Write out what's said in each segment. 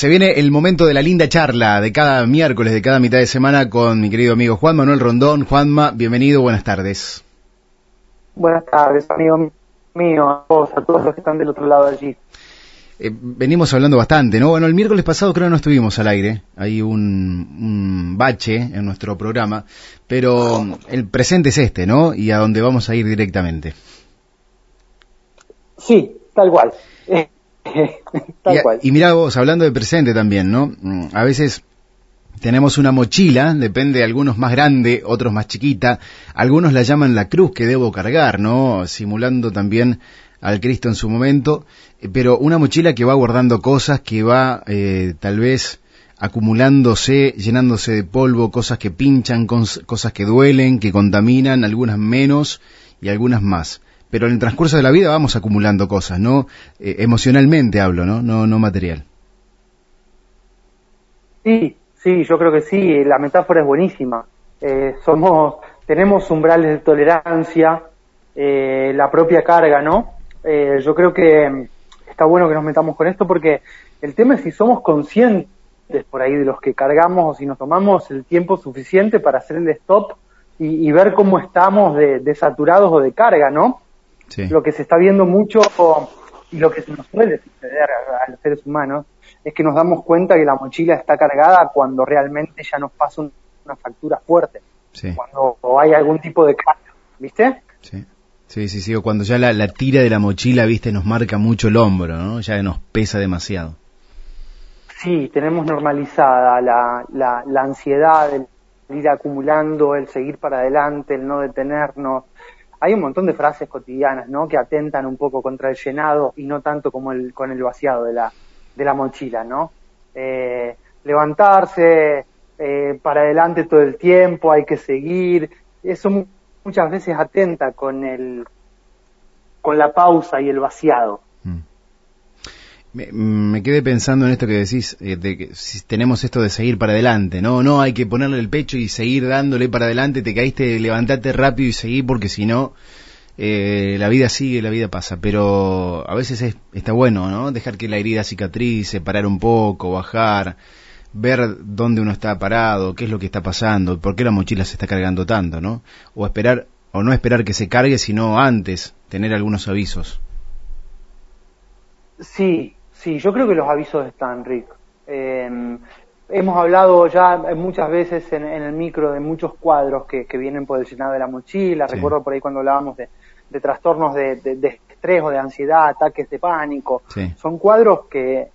Se viene el momento de la linda charla de cada miércoles, de cada mitad de semana con mi querido amigo Juan Manuel Rondón. Juanma, bienvenido, buenas tardes. Buenas tardes, amigo mío, a todos, a todos los que están del otro lado allí. Eh, venimos hablando bastante, ¿no? Bueno, el miércoles pasado creo que no estuvimos al aire, hay un, un bache en nuestro programa, pero el presente es este, ¿no? Y a donde vamos a ir directamente. Sí, tal cual. Tal y, cual. y mira vos, hablando de presente también, ¿no? Mm, a veces tenemos una mochila, depende, algunos más grande, otros más chiquita, algunos la llaman la cruz que debo cargar, ¿no? Simulando también al Cristo en su momento, eh, pero una mochila que va guardando cosas, que va eh, tal vez acumulándose, llenándose de polvo, cosas que pinchan, cosas que duelen, que contaminan, algunas menos y algunas más pero en el transcurso de la vida vamos acumulando cosas, ¿no? Eh, emocionalmente hablo, ¿no? ¿no? Material. Sí, sí, yo creo que sí, la metáfora es buenísima. Eh, somos, tenemos umbrales de tolerancia, eh, la propia carga, ¿no? yo creo que está bueno que nos metamos con esto porque el tema es si somos conscientes por ahí de los que cargamos o si nos tomamos el tiempo suficiente para hacer el stop y, ver cómo estamos de saturados o de carga, ¿no? Lo que se está viendo mucho y lo que se nos suele suceder a, los seres humanos es que nos damos cuenta que la mochila está cargada cuando realmente ya nos pasa una factura fuerte. Cuando hay algún tipo de cambio, ¿viste? Sí. Sí, sí, sí, o cuando ya la, tira de la mochila, viste, nos marca mucho el hombro, ¿no? Ya nos pesa demasiado. Sí, tenemos normalizada la, la, la ansiedad, el ir acumulando, el seguir para adelante, el no detenernos, hay un montón de frases cotidianas, ¿no? Que atentan un poco contra el llenado y no tanto como el, con el vaciado de la, de la mochila, ¿no? Eh, levantarse eh, para adelante todo el tiempo, hay que seguir. Eso muchas veces atenta con el, con la pausa y el vaciado. Me, quedé pensando en esto que decís, eh, de que si tenemos esto de seguir para adelante, no, no, hay que ponerle el pecho y seguir dándole para adelante, te caíste, levantate rápido y seguí porque si no, eh, la vida sigue, la vida pasa, pero a veces está bueno, ¿no? Dejar que la herida cicatrice, parar un poco, bajar, ver dónde uno está parado, qué es lo que está pasando, por qué la mochila se está cargando tanto, ¿no? O esperar, o no esperar que se cargue, sino antes tener algunos avisos. Sí, Sí, yo creo que los avisos están, Rick. Em, hemos hablado ya muchas veces en, el micro de muchos cuadros que, vienen por el llenado de la mochila. Recuerdo por ahí cuando hablábamos de, trastornos de, estrés o de ansiedad, ataques de pánico. Son cuadros que,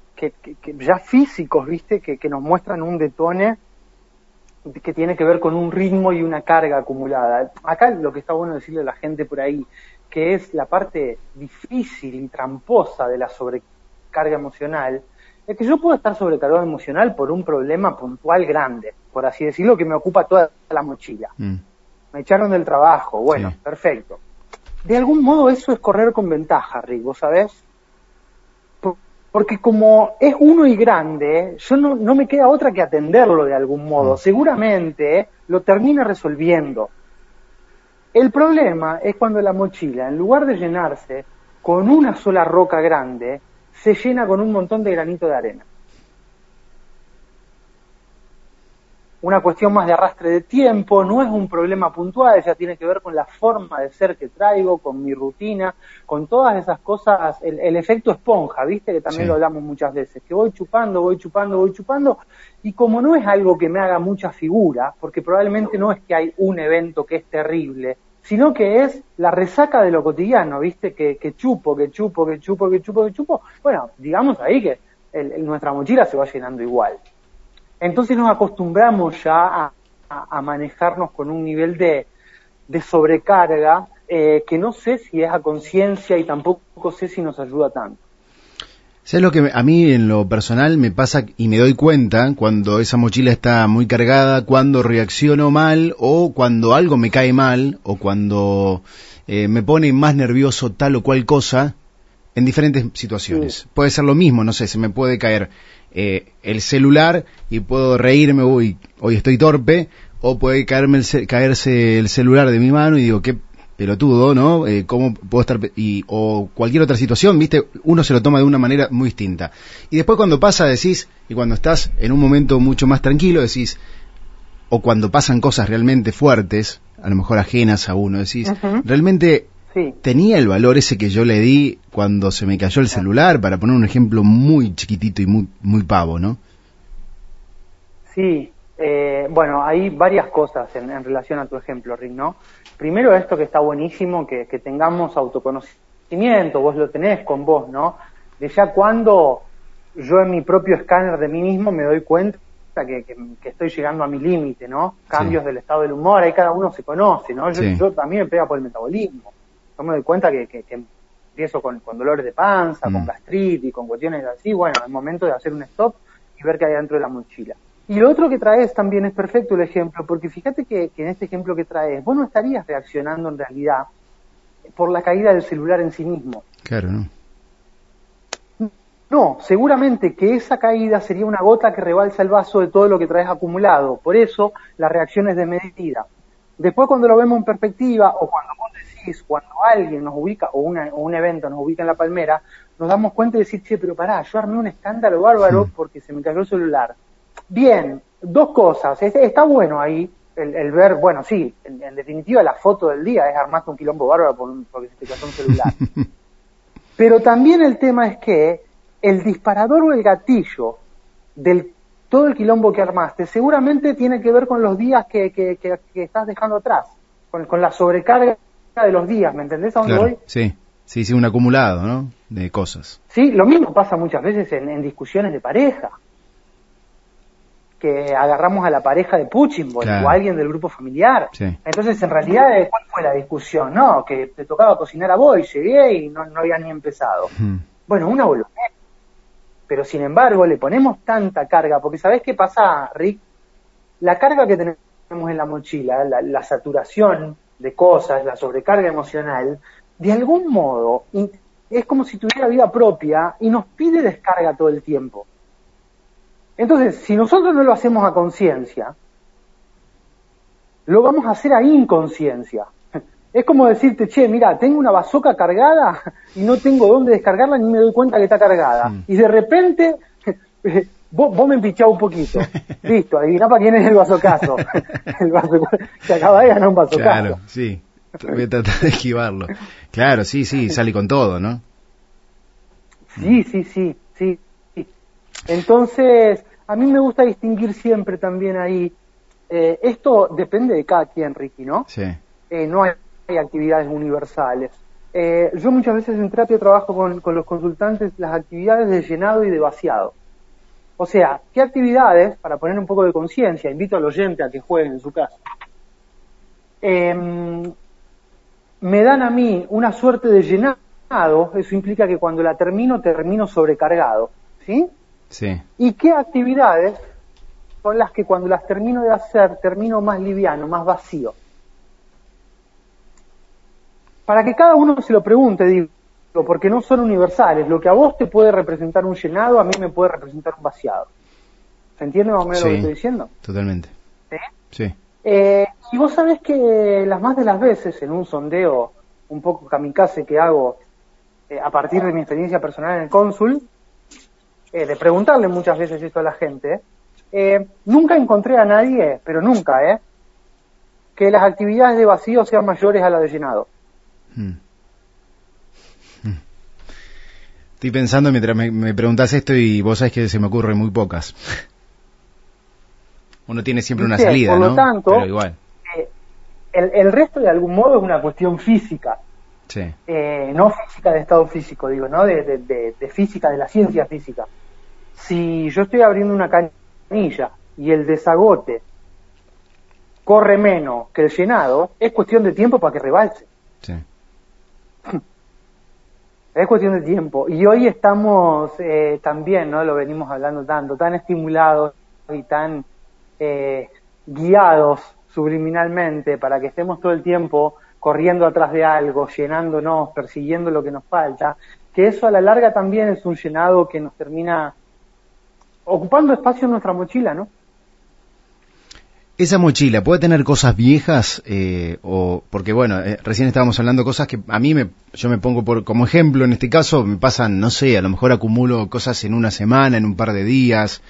ya físicos, ¿viste? Que, nos muestran un detone que tiene que ver con un ritmo y una carga acumulada. Acá lo que está bueno decirle a la gente por ahí, que es la parte difícil y tramposa de la sobrecarga carga emocional, es que yo puedo estar sobrecargado emocional por un problema puntual grande, por así decirlo, que me ocupa toda la mochila. Mm. Me echaron del trabajo, bueno, perfecto. De algún modo eso es correr con ventaja, Rick, ¿vos sabés? Porque como es uno y grande, yo no, no me queda otra que atenderlo de algún modo. Mm. Seguramente lo termina resolviendo. El problema es cuando la mochila, en lugar de llenarse con una sola roca grande, se llena con un montón de granito de arena. Una cuestión más de arrastre de tiempo, no es un problema puntual, ya tiene que ver con la forma de ser que traigo, con mi rutina, con todas esas cosas, el, efecto esponja, viste que también lo hablamos muchas veces, que voy chupando, voy chupando, voy chupando, y como no es algo que me haga mucha figura, porque probablemente no es que hay un evento que es terrible, sino que es la resaca de lo cotidiano, ¿viste? Que, chupo, que chupo, que chupo, que chupo, que chupo. Bueno, digamos ahí que nuestra mochila se va llenando igual. Entonces nos acostumbramos ya a, manejarnos con un nivel de, sobrecarga eh, que no sé si es a conciencia y tampoco sé si nos ayuda tanto. ¿Sabes lo que a mí en lo personal me pasa y me doy cuenta cuando esa mochila está muy cargada, cuando reacciono mal o cuando algo me cae mal o cuando eh, me pone más nervioso tal o cual cosa en diferentes situaciones? Puede ser lo mismo, no sé, se me puede caer eh, el celular y puedo reírme, uy, hoy estoy torpe, o puede caerme caerse el celular de mi mano y digo, qué pelotudo, ¿no? Eh, ¿Cómo puedo estar.? Y, o cualquier otra situación, ¿viste? Uno se lo toma de una manera muy distinta. Y después cuando pasa decís, Y cuando estás en un momento mucho más tranquilo, decís, o cuando pasan cosas realmente fuertes, a lo mejor ajenas a uno, decís, realmente tenía el valor ese que yo le di cuando se me cayó el celular, para poner un ejemplo muy chiquitito y muy, muy pavo, ¿no? Sí, eh, bueno, hay varias cosas en, relación a tu ejemplo, Rick, ¿no? Primero esto que está buenísimo, que, tengamos autoconocimiento, vos lo tenés con vos, ¿no? De ya cuando yo en mi propio escáner de mí mismo me doy cuenta que, estoy llegando a mi límite, ¿no? Cambios del estado del humor, ahí cada uno se conoce, ¿no? Yo, también me pega por el metabolismo. Yo me doy cuenta que, empiezo con, dolores de panza, con mm. gastritis, con cuestiones así, bueno, es momento de hacer un stop y ver qué hay dentro de la mochila. Y lo otro que traes también es perfecto el ejemplo, porque fíjate que, en este ejemplo que traes, vos no estarías reaccionando en realidad por la caída del celular en sí mismo. Claro, ¿no? No, seguramente que esa caída sería una gota que rebalsa el vaso de todo lo que traes acumulado. Por eso la reacción es desmedida. Después cuando lo vemos en perspectiva, o cuando vos decís, cuando alguien nos ubica, o, un evento nos ubica en la palmera, nos damos cuenta de decir, che, pero pará, yo armé un escándalo bárbaro porque se me cayó el celular. Bien, dos cosas. Está bueno ahí el, ver, bueno, sí, en, definitiva la foto del día es armarte un quilombo bárbaro porque se te cayó un celular. Pero también el tema es que el disparador o el gatillo del todo el quilombo que armaste seguramente tiene que ver con los días que, que, estás dejando atrás, con, la sobrecarga de los días, ¿me entendés a dónde voy? Sí, sí, sí, un acumulado, ¿no? De cosas. Sí, lo mismo pasa muchas veces en discusiones de pareja que agarramos a la pareja de Putin o a alguien del grupo familiar. Entonces, en realidad, ¿cuál fue la discusión? No, que te tocaba cocinar a vos y llegué y no, no había ni empezado. Bueno, una boludez. Pero sin embargo, le ponemos tanta carga, porque ¿sabés qué pasa, Rick? La carga que tenemos en la mochila, la saturación de cosas, la sobrecarga emocional, de algún modo es como si tuviera vida propia y nos pide descarga todo el tiempo. Entonces, si nosotros no lo hacemos a conciencia, lo vamos a hacer a inconsciencia. Es como decirte, che, mira, tengo una bazoca cargada y no tengo dónde descargarla ni me doy cuenta que está cargada. Mm. Y de repente, vos, me empichás un poquito. Listo, adivina para quién es el bazocazo. el vaso, que acaba de ganar un bazocazo. Claro, sí. Voy a tratar de esquivarlo. Claro, sí, sí, sale con todo, ¿no? Sí, sí, sí, sí. Entonces, a mí me gusta distinguir siempre también ahí, eh, esto depende de cada quien, Ricky, ¿no? Sí. Eh, no hay, actividades universales. Eh, yo muchas veces en terapia trabajo con, con, los consultantes las actividades de llenado y de vaciado. O sea, ¿qué actividades, para poner un poco de conciencia, invito al oyente a que juegue en su casa, em, me dan a mí una suerte de llenado, eso implica que cuando la termino, termino sobrecargado, ¿sí? ¿Y qué actividades son las que cuando las termino de hacer termino más liviano, más vacío? Para que cada uno se lo pregunte, digo, porque no son universales. Lo que a vos te puede representar un llenado, a mí me puede representar un vaciado. ¿Se entiende más o menos lo que estoy diciendo? Totalmente. ¿Sí? Sí. Eh, y vos sabés que las más de las veces en un sondeo un poco kamikaze que hago eh, a partir de mi experiencia personal en el cónsul, eh, de preguntarle muchas veces esto a la gente, eh, nunca encontré a nadie, pero nunca, ¿eh? que las actividades de vacío sean mayores a las de llenado. Hmm. Hmm. Estoy pensando mientras me, preguntas esto y vos sabés que se me ocurren muy pocas. Uno tiene siempre una salida, por lo tanto, igual. Eh, el, resto de algún modo es una cuestión física. Sí. no física de estado físico, digo, ¿no? de, de física, de la ciencia física si yo estoy abriendo una canilla y el desagote corre menos que el llenado, es cuestión de tiempo para que rebalse. Sí. Es cuestión de tiempo. Y hoy estamos eh, también, ¿no? Lo venimos hablando tanto, tan estimulados y tan eh, guiados subliminalmente para que estemos todo el tiempo corriendo atrás de algo, llenándonos, persiguiendo lo que nos falta, que eso a la larga también es un llenado que nos termina ocupando espacio en nuestra mochila, ¿no? Esa mochila puede tener cosas viejas eh, o porque bueno eh, recién estábamos hablando cosas que a mí me yo me pongo por como ejemplo en este caso me pasan no sé a lo mejor acumulo cosas en una semana en un par de días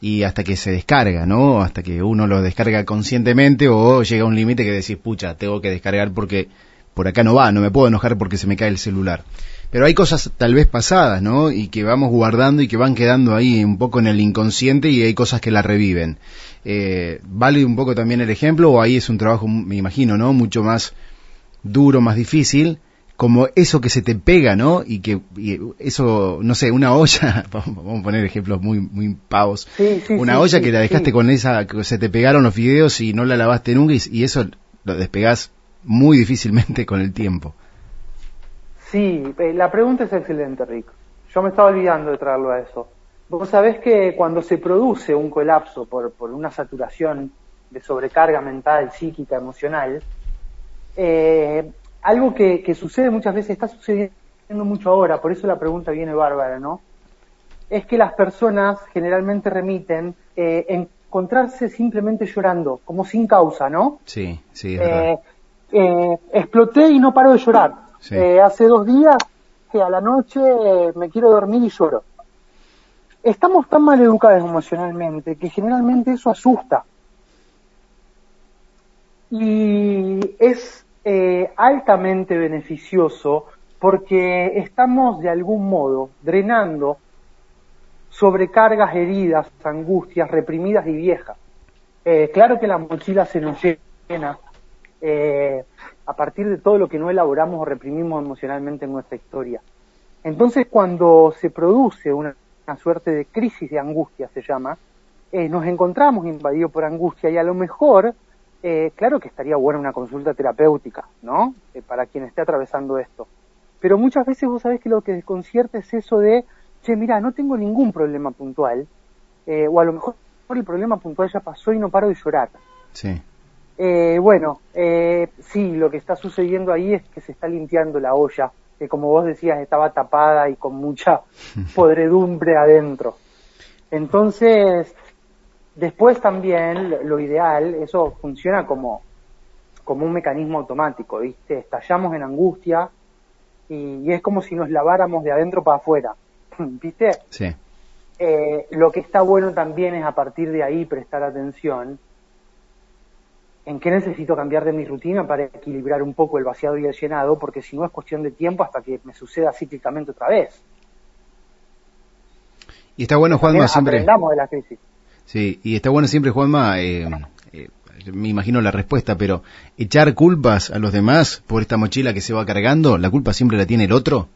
y hasta que se descarga no hasta que uno lo descarga conscientemente o llega a un límite que decís pucha tengo que descargar porque por acá no va no me puedo enojar porque se me cae el celular pero hay cosas tal vez pasadas no y que vamos guardando y que van quedando ahí un poco en el inconsciente y hay cosas que la reviven eh, ¿Vale un poco también el ejemplo o ahí es un trabajo, me imagino, ¿no? Mucho más duro, más difícil, como eso que se te pega, ¿no? Y que eso, no sé, una olla, vamos a poner ejemplos muy muy pavos, una olla que la dejaste con esa, que se te pegaron los fideos y no la lavaste nunca y, eso lo despegás muy difícilmente con el tiempo. Sí, eh, la pregunta es excelente, Rick. Yo me estaba olvidando de traerlo a eso. Vos sabés que cuando se produce un colapso por, por una saturación de sobrecarga mental, psíquica, emocional, eh, algo que, que, sucede muchas veces, está sucediendo mucho ahora, por eso la pregunta viene bárbara, ¿no? Es que las personas generalmente remiten eh, encontrarse simplemente llorando, como sin causa, ¿no? Sí, sí. Eh, eh, exploté y no paro de llorar. Eh, hace dos días que a la noche me quiero dormir y lloro estamos tan mal educados emocionalmente que generalmente eso asusta. Y es eh, altamente beneficioso porque estamos de algún modo drenando sobrecargas, heridas, angustias reprimidas y viejas. Eh, claro que la mochila se nos llena eh, a partir de todo lo que no elaboramos o reprimimos emocionalmente en nuestra historia. Entonces, cuando se produce una suerte de crisis de angustia se llama, eh, nos encontramos invadidos por angustia y a lo mejor, eh, claro que estaría buena una consulta terapéutica, ¿no? Eh, para quien esté atravesando esto. Pero muchas veces vos sabés que lo que desconcierta es eso de, che, mira, no tengo ningún problema puntual, o a lo mejor el problema puntual ya pasó y no paro de llorar. Sí. Bueno, sí, lo que está sucediendo ahí es que se está limpiando la olla que como vos decías estaba tapada y con mucha podredumbre adentro. Entonces, después también lo ideal, eso funciona como, como un mecanismo automático, ¿viste? Estallamos en angustia y, es como si nos laváramos de adentro para afuera, ¿viste? Sí. Eh, lo que está bueno también es a partir de ahí prestar atención en qué necesito cambiar de mi rutina para equilibrar un poco el vaciado y el llenado, porque si no es cuestión de tiempo hasta que me suceda cíclicamente otra vez. Y está bueno, Juanma, siempre... Aprendamos de la crisis. Sí, y está bueno siempre, Juanma, eh, eh, me imagino la respuesta, pero echar culpas a los demás por esta mochila que se va cargando, ¿la culpa siempre la tiene el otro?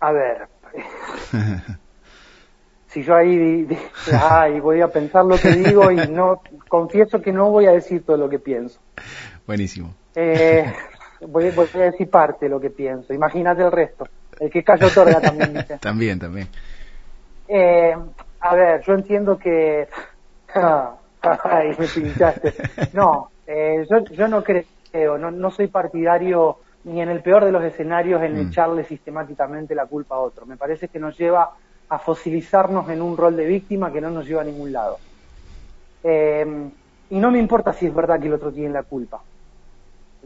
A ver, si yo ahí ay, voy a pensar lo que digo y no confieso que no voy a decir todo lo que pienso. Buenísimo. Eh, voy, a decir parte de lo que pienso. Imagínate el resto. El que callo otorga también. ¿viste? también, también. Eh, a ver, yo entiendo que... ay, me pinchaste. No, eh, yo, yo no creo, no, no soy partidario ni en el peor de los escenarios en mm. echarle sistemáticamente la culpa a otro. Me parece que nos lleva a fosilizarnos en un rol de víctima que no nos lleva a ningún lado. Eh, y no me importa si es verdad que el otro tiene la culpa.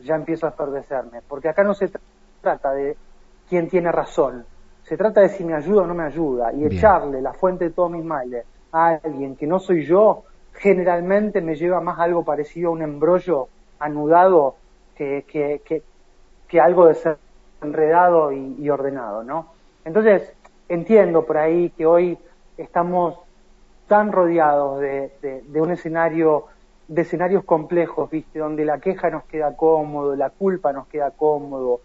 Ya empiezo a estorbecerme, porque acá no se trata de quién tiene razón, se trata de si me ayuda o no me ayuda, y echarle la fuente de todos mis males a alguien que no soy yo, generalmente me lleva más algo parecido a un embrollo anudado que, que, que, algo de ser enredado y, y ordenado, ¿no? Entonces, entiendo por ahí que hoy estamos tan rodeados de, un escenario, de escenarios complejos, ¿viste? Donde la queja nos queda cómodo, la culpa nos queda cómodo.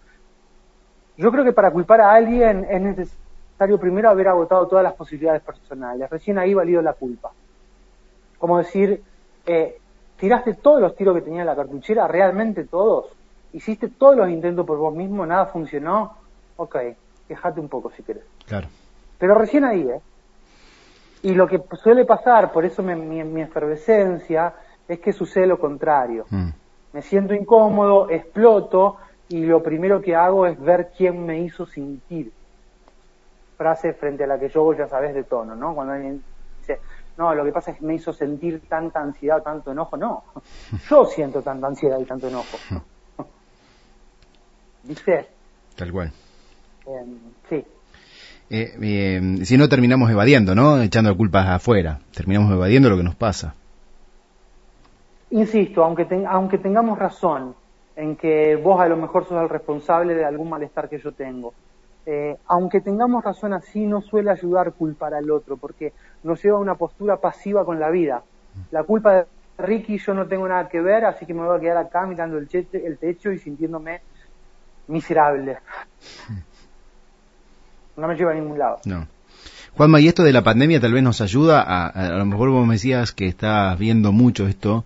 Yo creo que para culpar a alguien es necesario primero haber agotado todas las posibilidades personales. Recién ahí valido la culpa. Como decir, eh, tiraste todos los tiros que tenía en la cartuchera, realmente todos. Hiciste todos los intentos por vos mismo, nada funcionó. Ok, quejate un poco si querés. Claro. Pero recién ahí, ¿eh? Y lo que suele pasar, por eso mi, efervescencia, es que sucede lo contrario. Mm. Me siento incómodo, exploto y lo primero que hago es ver quién me hizo sentir. Frase frente a la que yo ya sabes de tono, ¿no? Cuando alguien dice, no, lo que pasa es que me hizo sentir tanta ansiedad, tanto enojo. No, yo siento tanta ansiedad y tanto enojo. ¿Viste? Tal cual. Em, sí. Eh, si no terminamos evadiendo, ¿no? Echando culpas afuera. Terminamos evadiendo lo que nos pasa. Insisto, aunque, aunque tengamos razón en que vos a lo mejor sos el responsable de algún malestar que yo tengo, eh, aunque tengamos razón así, no suele ayudar culpar al otro, porque nos lleva a una postura pasiva con la vida. La culpa de Ricky yo no tengo nada que ver, así que me voy a quedar acá mirando el, el techo y sintiéndome miserable. No me lleva a ningún lado. No. Juanma, y esto de la pandemia tal vez nos ayuda, a, a lo mejor vos me decías que estás viendo mucho esto,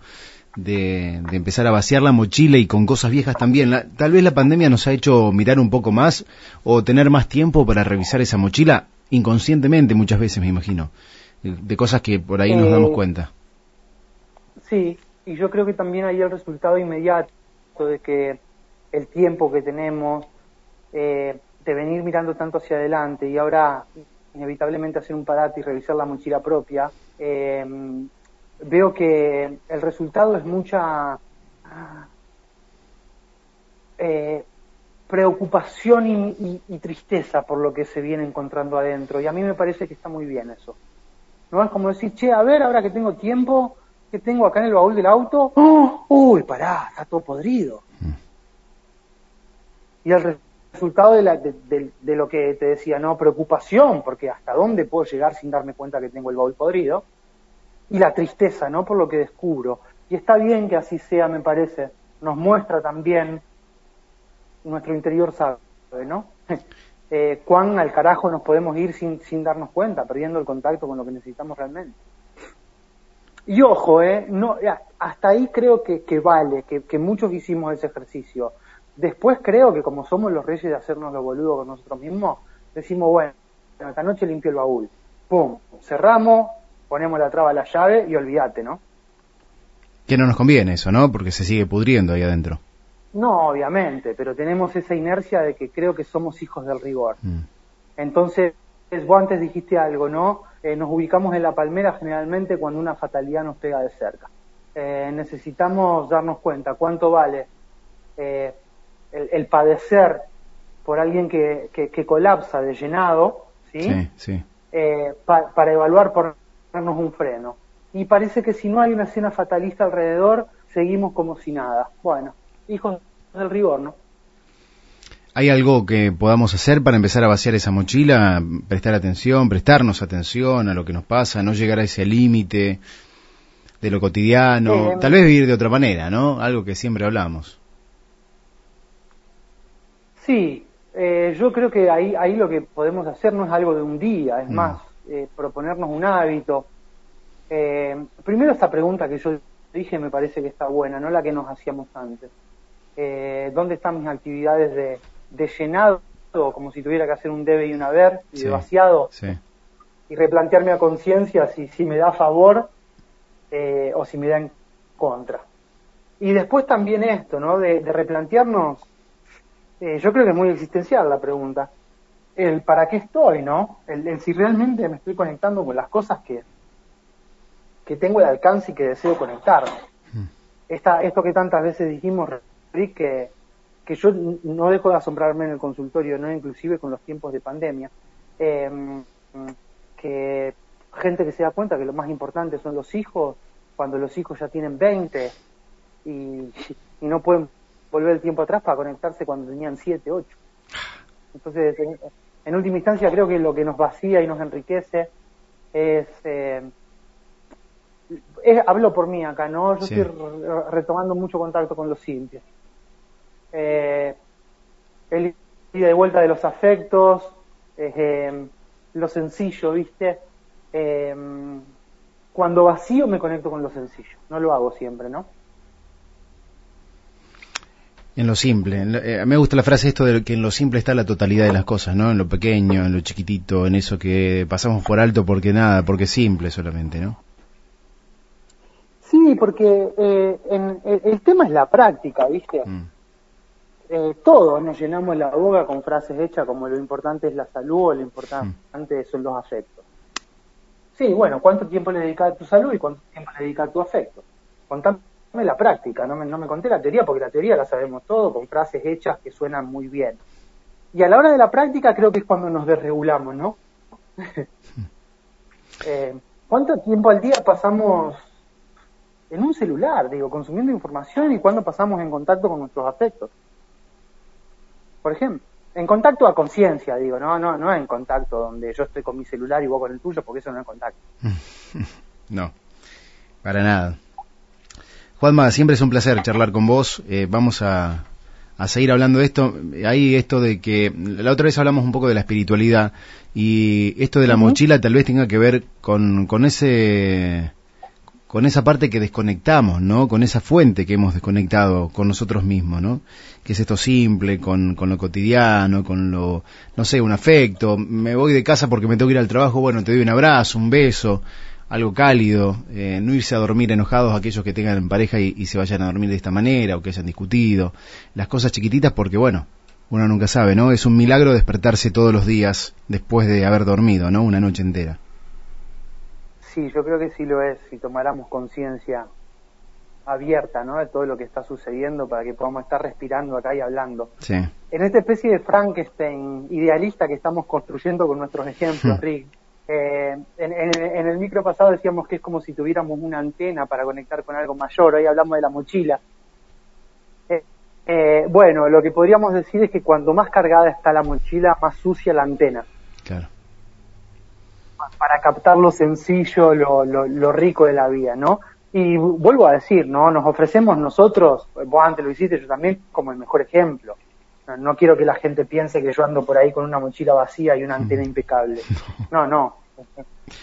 de, empezar a vaciar la mochila y con cosas viejas también. tal vez la pandemia nos ha hecho mirar un poco más o tener más tiempo para revisar esa mochila inconscientemente muchas veces, me imagino, de cosas que por ahí nos damos eh, cuenta. Sí, y yo creo que también hay el resultado inmediato de que el tiempo que tenemos, eh, de venir mirando tanto hacia adelante y ahora inevitablemente hacer un parate y revisar la mochila propia, eh, veo que el resultado es mucha eh, preocupación y, tristeza por lo que se viene encontrando adentro. Y a mí me parece que está muy bien eso. No es como decir, che, a ver, ahora que tengo tiempo, que tengo acá en el baúl del auto? ¡Oh! Uy, pará, está todo podrido. Y el resultado de, la, de, lo que te decía, no, preocupación, porque hasta dónde puedo llegar sin darme cuenta que tengo el baúl podrido y la tristeza, ¿no? Por lo que descubro. Y está bien que así sea, me parece. Nos muestra también nuestro interior sabe, ¿no? eh, cuán al carajo nos podemos ir sin, darnos cuenta, perdiendo el contacto con lo que necesitamos realmente. Y ojo, ¿eh? No, hasta ahí creo que, que vale, que, que, muchos hicimos ese ejercicio. Después creo que como somos los reyes de hacernos los boludos con nosotros mismos, decimos, bueno, esta noche limpio el baúl. Pum, cerramos, ponemos la traba a la llave y olvídate, ¿no? Que no nos conviene eso, ¿no? Porque se sigue pudriendo ahí adentro. No, obviamente, pero tenemos esa inercia de que creo que somos hijos del rigor. Mm. Entonces, vos antes dijiste algo, ¿no? Eh, nos ubicamos en la palmera generalmente cuando una fatalidad nos pega de cerca. Eh, necesitamos darnos cuenta cuánto vale eh, el, padecer por alguien que, que, colapsa de llenado, ¿sí? Sí, sí. para evaluar por un freno. Y parece que si no hay una escena fatalista alrededor, seguimos como si nada. Bueno, hijos del rigor, ¿no? ¿Hay algo que podamos hacer para empezar a vaciar esa mochila? Prestar atención, prestarnos atención a lo que nos pasa, no llegar a ese límite de lo cotidiano, eh, tal vez vivir de otra manera, ¿no? Algo que siempre hablamos. Sí, eh, yo creo que ahí, ahí lo que podemos hacer no es algo de un día, es mm. más, eh, proponernos un hábito. Eh, primero esta pregunta que yo dije me parece que está buena, no la que nos hacíamos antes. ¿Dónde están mis actividades de, de, llenado, como si tuviera que hacer un debe y un haber, y de vaciado? Y replantearme a conciencia si, si me da favor o si me da en contra. Y después también esto, ¿no? De, replantearnos, yo creo que es muy existencial la pregunta el para qué estoy, ¿no? El, si realmente me estoy conectando con las cosas que, que tengo el alcance y que deseo conectarme. Hmm. Esta, esto que tantas veces dijimos, Rick, que, que yo no dejo de asombrarme en el consultorio, ¿no? Inclusive con los tiempos de pandemia, em, que gente que se da cuenta que lo más importante son los hijos, cuando los hijos ya tienen 20 y, y no pueden volver el tiempo atrás para conectarse cuando tenían 7, 8. Entonces, en última instancia creo que lo que nos vacía y nos enriquece es, eh, hablo por mí acá, ¿no? Yo estoy retomando mucho contacto con lo simple. Eh, el ida de vuelta de los afectos, eh, lo sencillo, ¿viste? Eh, cuando vacío me conecto con lo sencillo, no lo hago siempre, ¿no? En lo simple. Eh, me gusta la frase esto de que en lo simple está la totalidad de las cosas, ¿no? En lo pequeño, en lo chiquitito, en eso que pasamos por alto porque nada, porque es simple solamente, ¿no? Sí, porque eh, en, el, tema es la práctica, ¿viste? Mm. Eh, todos nos llenamos la boca con frases hechas como lo importante es la salud o lo importante mm. son los afectos. Sí, bueno, ¿cuánto tiempo le dedicas a tu salud y cuánto tiempo le dedicas a tu afecto? Contame la práctica, no me, no me conté la teoría, porque la teoría la sabemos todo, con frases hechas que suenan muy bien. Y a la hora de la práctica creo que es cuando nos desregulamos, ¿no? eh, ¿Cuánto tiempo al día pasamos en un celular, digo, consumiendo información y cuándo pasamos en contacto con nuestros afectos? Por ejemplo, en contacto a conciencia, digo, no, no, no en contacto donde yo estoy con mi celular y vos con el tuyo, porque eso no es contacto. no, para nada. Juanma, siempre es un placer charlar con vos. Eh, vamos a, a seguir hablando de esto. Hay esto de que la otra vez hablamos un poco de la espiritualidad y esto de la mochila tal vez tenga que ver con, con ese con esa parte que desconectamos, ¿no? Con esa fuente que hemos desconectado con nosotros mismos, ¿no? Que es esto simple, con, con lo cotidiano, con lo, no sé, un afecto. Me voy de casa porque me tengo que ir al trabajo, bueno, te doy un abrazo, un beso, algo cálido, eh, no irse a dormir enojados aquellos que tengan pareja y, se vayan a dormir de esta manera o que hayan discutido. Las cosas chiquititas porque, bueno, uno nunca sabe, ¿no? Es un milagro despertarse todos los días después de haber dormido, ¿no? Una noche entera. Sí, yo creo que sí lo es, si tomáramos conciencia abierta, ¿no? De todo lo que está sucediendo para que podamos estar respirando acá y hablando. Sí. En esta especie de Frankenstein idealista que estamos construyendo con nuestros ejemplos, Rick, eh, en, el micro pasado decíamos que es como si tuviéramos una antena para conectar con algo mayor, hoy hablamos de la mochila. Eh, eh, bueno, lo que podríamos decir es que cuando más cargada está la mochila, más sucia la antena. Claro. Para captar lo sencillo, lo, lo, rico de la vida, ¿no? Y vuelvo a decir, ¿no? Nos ofrecemos nosotros, vos antes lo hiciste, yo también, como el mejor ejemplo. No quiero que la gente piense que yo ando por ahí con una mochila vacía y una antena impecable. No, no.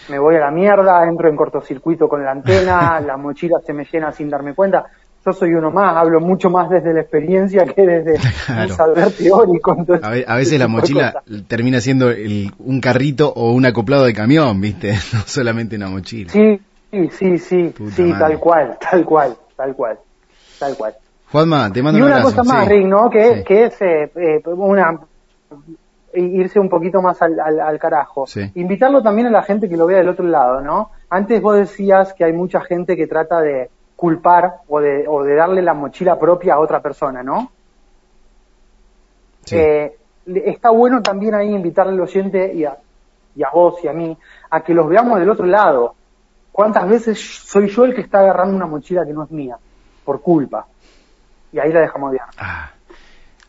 Me voy a la mierda, entro en cortocircuito con la antena, la mochila se me llena sin darme cuenta. Yo soy uno más, hablo mucho más desde la experiencia que desde el saber teórico. a, veces la mochila termina siendo un carrito o un acoplado de camión, ¿viste? No solamente una mochila. Sí, sí, sí, sí, sí tal cual, tal cual, tal cual, tal cual. Juanma, te mando y una cosa más, Rick, ¿no? Que, que es eh, eh, una irse un poquito más al, al, carajo. Invitarlo también a la gente que lo vea del otro lado, ¿no? Antes vos decías que hay mucha gente que trata de culpar o de, o de darle la mochila propia a otra persona, ¿no? Eh, está bueno también ahí invitarle al oyente y a, y a vos y a mí a que los veamos del otro lado. ¿Cuántas veces soy yo el que está agarrando una mochila que no es mía? Por culpa y ahí la dejamos bien. Ah.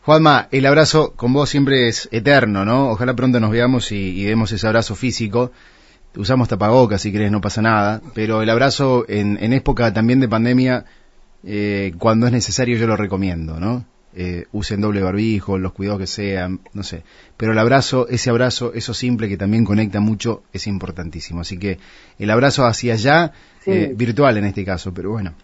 Juanma, el abrazo con vos siempre es eterno, ¿no? Ojalá pronto nos veamos y, demos ese abrazo físico. Usamos tapabocas si querés, no pasa nada, pero el abrazo en, época también de pandemia, eh, cuando es necesario yo lo recomiendo, ¿no? Eh, usen doble barbijo, los cuidados que sean, no sé. Pero el abrazo, ese abrazo, eso simple que también conecta mucho, es importantísimo. Así que el abrazo hacia allá, eh, virtual en este caso, pero bueno,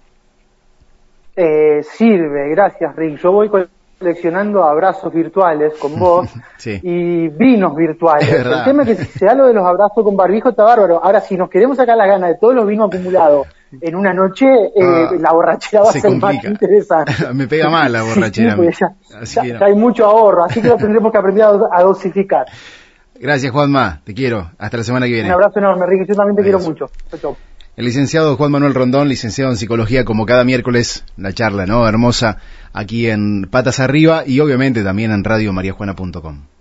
eh, sirve, gracias Rick. Yo voy coleccionando abrazos virtuales con vos y vinos virtuales. El tema es que si se da lo de los abrazos con barbijo está bárbaro. Ahora, si nos queremos sacar la gana de todos los vinos acumulados en una noche, eh, ah, la borrachera va a ser más interesante. Me pega mal la borrachera. ya, hay mucho ahorro, así que lo tendremos que aprender a, dosificar. Gracias, Juanma. Te quiero. Hasta la semana que viene. Un abrazo enorme, Rick. Yo también te quiero mucho. Chau, el licenciado Juan Manuel Rondón, licenciado en psicología, como cada miércoles, la charla, ¿no? Hermosa, aquí en Patas Arriba y obviamente también en radiomariajuana.com.